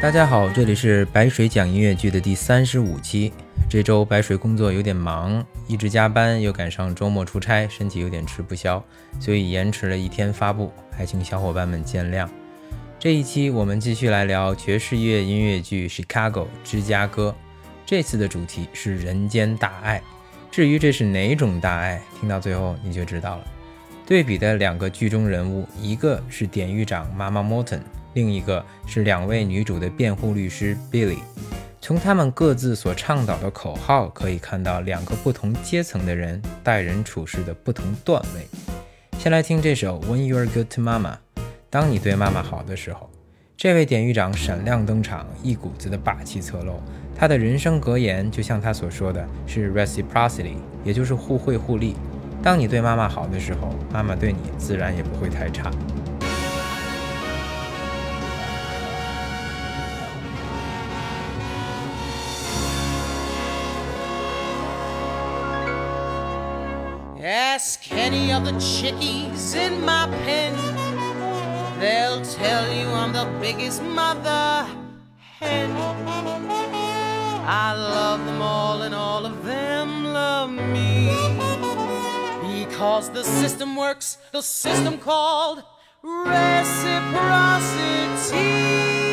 大家好，这里是白水讲音乐剧的第三十五期。这周白水工作有点忙，一直加班，又赶上周末出差，身体有点吃不消，所以延迟了一天发布，还请小伙伴们见谅。这一期我们继续来聊爵士乐音乐剧《Chicago》芝加哥。这次的主题是人间大爱。至于这是哪种大爱，听到最后你就知道了。对比的两个剧中人物，一个是典狱长妈妈 Morton。另一个是两位女主的辩护律师 Billy，从他们各自所倡导的口号可以看到两个不同阶层的人待人处事的不同段位。先来听这首 When You're Good to Mama，当你对妈妈好的时候，这位典狱长闪亮登场，一股子的霸气侧漏。他的人生格言就像他所说的是 Reciprocity，也就是互惠互利。当你对妈妈好的时候，妈妈对你自然也不会太差。Ask any of the chickies in my pen. They'll tell you I'm the biggest mother hen. I love them all and all of them love me. Because the system works, the system called reciprocity.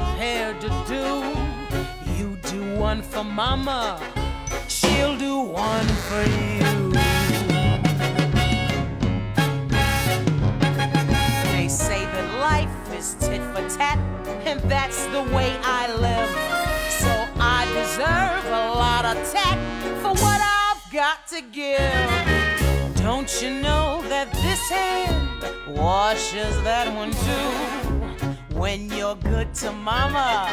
Prepared to do. You do one for mama, she'll do one for you. They say that life is tit for tat, and that's the way I live. So I deserve a lot of tat for what I've got to give. Don't you know that this hand washes that one too? when you're good to mama.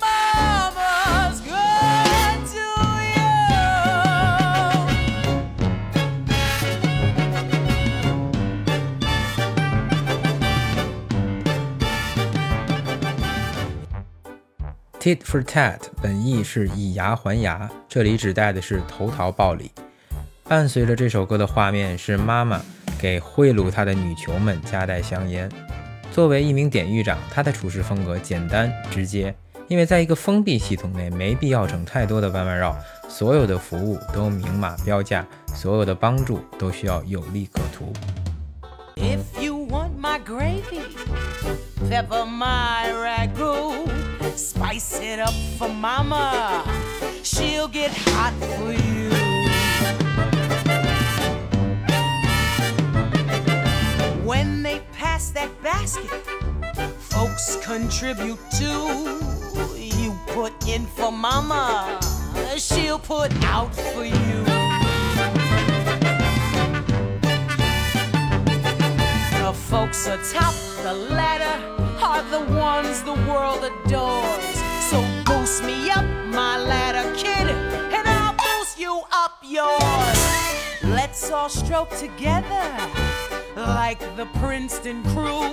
Mama's good to you. Tit for tat 本意是以牙还牙，这里指代的是投桃报李。伴随着这首歌的画面是妈妈给贿赂她的女囚们夹带香烟。 作为一名典狱长，他的处事风格简单直接，因为在一个封闭系统内，没必要整太多的弯弯绕，所有的服务都明码标价，所有的帮助都需要有利可图。That basket. Folks contribute too. You put in for mama, she'll put out for you. The folks atop the ladder are the ones the world adores. So boost me up my ladder, kid, and I'll boost you up yours. Let's all stroke together like the Princeton crew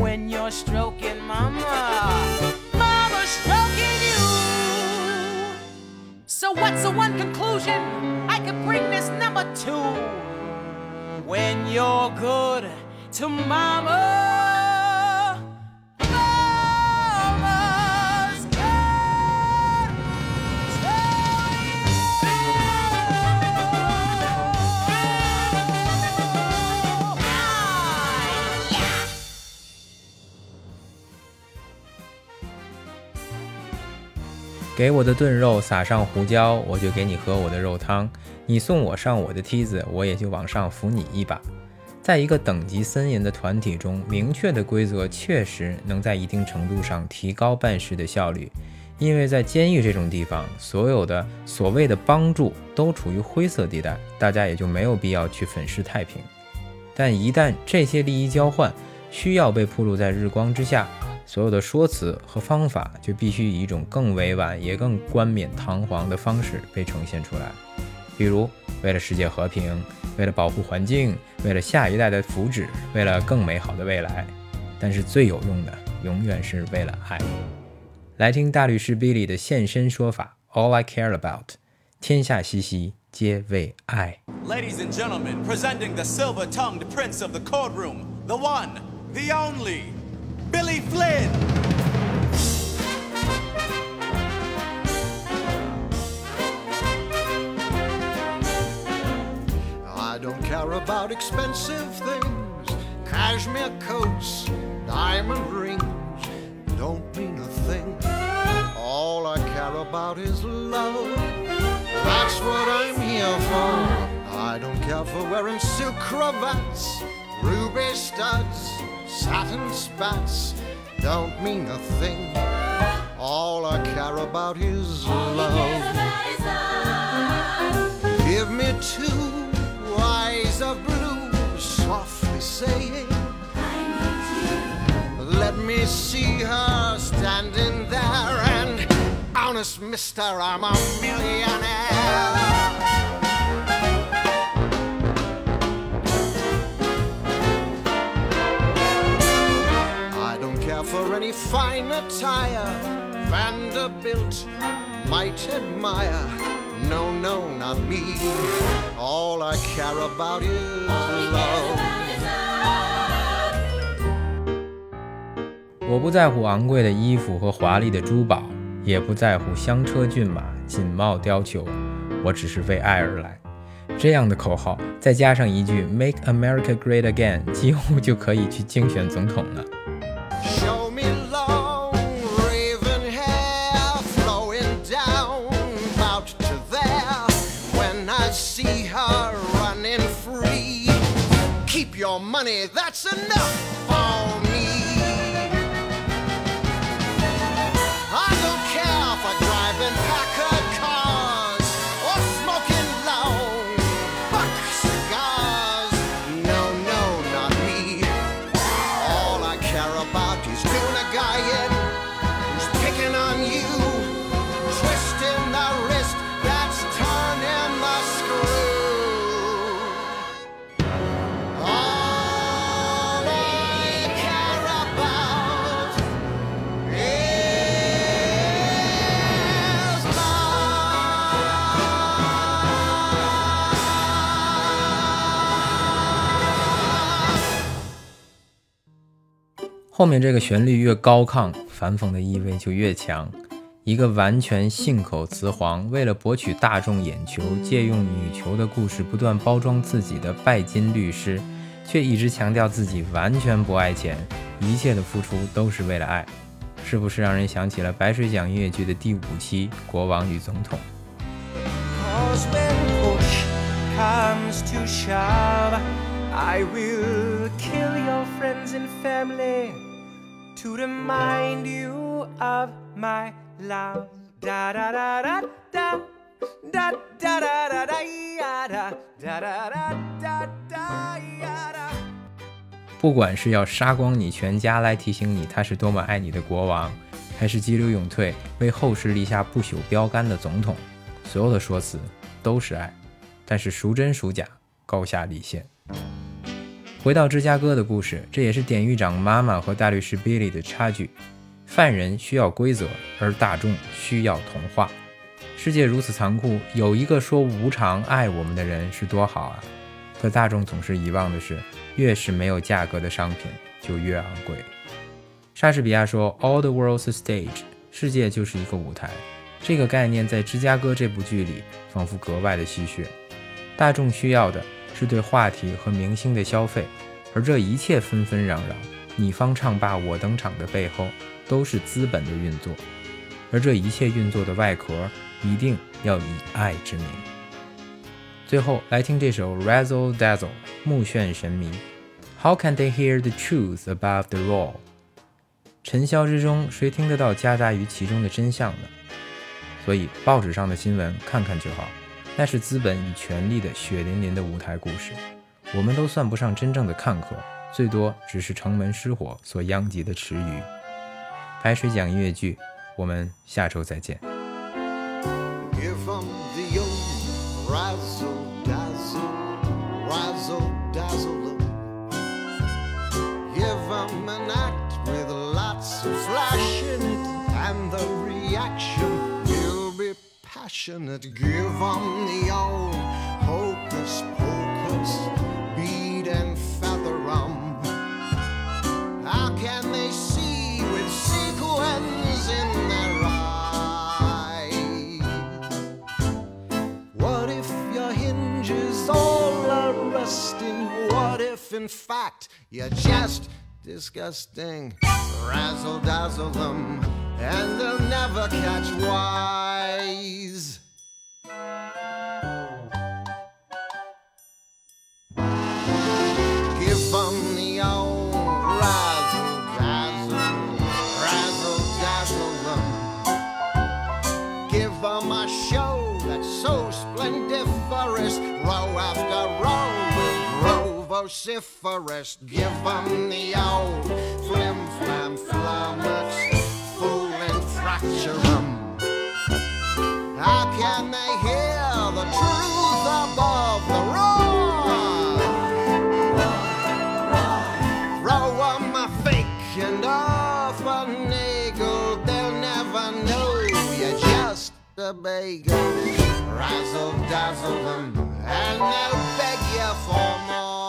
when you're stroking mama. Mama stroking you. So, what's the one conclusion I could bring this number to? When you're good to mama. 给我的炖肉撒上胡椒，我就给你喝我的肉汤。你送我上我的梯子，我也就往上扶你一把。在一个等级森严的团体中，明确的规则确实能在一定程度上提高办事的效率。因为在监狱这种地方，所有的所谓的帮助都处于灰色地带，大家也就没有必要去粉饰太平。但一旦这些利益交换需要被暴露在日光之下，所有的说辞和方法就必须以一种更委婉也更冠冕堂皇的方式被呈现出来。比如，为了世界和平，为了保护环境，为了下一代的福祉，为了更美好的未来。但是最有用的，永远是为了爱。来听大律师 Billy 的现身说法：All I care about，天下熙熙，皆为爱。Ladies and gentlemen, presenting the silver tongued prince of the courtroom, the one, the only, Billy Flynn! I don't care about expensive things, cashmere coats, diamond rings, don't mean a thing. All I care about is love. That's what I'm here for. I don't care for wearing silk cravats, ruby studs, satin spats, don't mean a thing. All I care about is love. Give me two eyes of blue, softly saying, I need you. Let me see her standing there, and honest mister, I'm a millionaire. Fine attire. Vanderbilt might admire. No, no, not me. All I care about is love. 我不在乎昂贵的衣服和华丽的珠宝，也不在乎香车骏马、锦帽貂裘，我只是为爱而来。这样的口号，再加上一句 “Make America Great Again”，几乎就可以去竞选总统了。Keep your money, that's enough 后面这个旋律越高亢，反讽的意味就越强。一个完全信口雌黄，为了博取大众眼球，借用女囚的故事不断包装自己的拜金律师，却一直强调自己完全不爱钱，一切的付出都是为了爱，是不是让人想起了白水讲音乐剧的第五期《国王与总统》？to remind you of my love. 哒哒哒哒哒哒哒哒哒咿呀哒哒哒哒哒哒咿呀哒不管是要杀光你全家来提醒你他是多么爱你的国王还是激流勇退为后世立下不朽标杆的总统所有的说辞都是爱但是孰真孰假高下立现。回到芝加哥的故事，这也是典狱长妈妈和大律师 Billy 的差距。犯人需要规则，而大众需要童话。世界如此残酷，有一个说无偿爱我们的人是多好啊！可大众总是遗忘的是，越是没有价格的商品就越昂贵。莎士比亚说：“All the world's a stage，世界就是一个舞台。”这个概念在芝加哥这部剧里仿佛格外的稀缺。大众需要的是对话题和明星的消费，而这一切纷纷攘攘、你方唱罢我登场的背后，都是资本的运作。而这一切运作的外壳，一定要以爱之名。最后来听这首《Razzle Dazzle》，目眩神迷。How can they hear the truth above the roar？尘嚣之中，谁听得到夹杂于其中的真相呢？所以报纸上的新闻看看就好，那是资本与权力的血淋淋的舞台故事。我们都算不上真正的看客，最多只是城门失火所殃及的池鱼。白水讲音乐剧，我们下周再见。Give passionate. give Give 'em the old hocus pocus, bead and feather 'em. How can they see with sequins in their eyes? What if your hinges all are rusting? What if, in fact, you're just disgusting? Razzle dazzle them, and they'll never catch wise. Give 'em the old razzle dazzle, razzle dazzle them. Give 'em a show that's so splendiferous, row after row will grow vociferous. Give 'em the old flim flam flummox, 'em. How can they hear the truth above the roar? Throw 'em a fake and off a nagel, they'll never know you're just a bagel. Razzle dazzle them, and they'll beg you for more.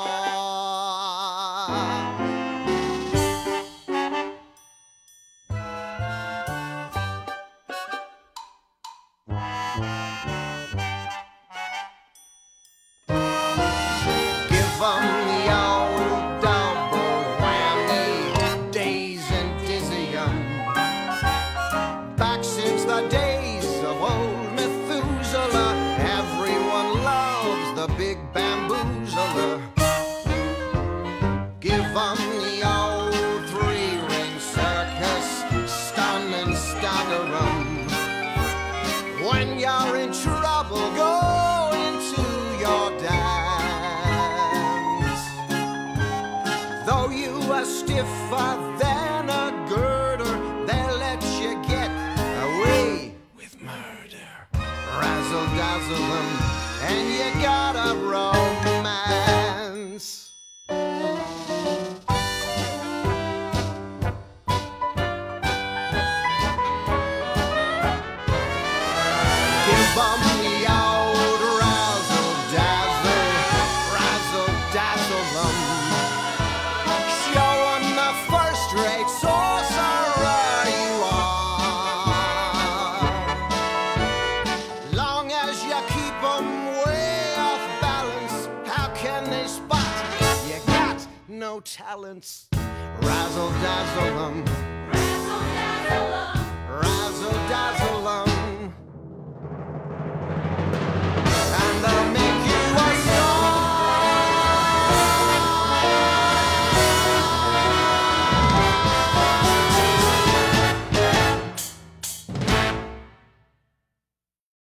Stiffer than a girder, they'll let you get away with murder. Razzle dazzle them, and you got funny spot. You got no talents. Razzle dazzle em. Razzle dazzle em. Razzle dazzle em.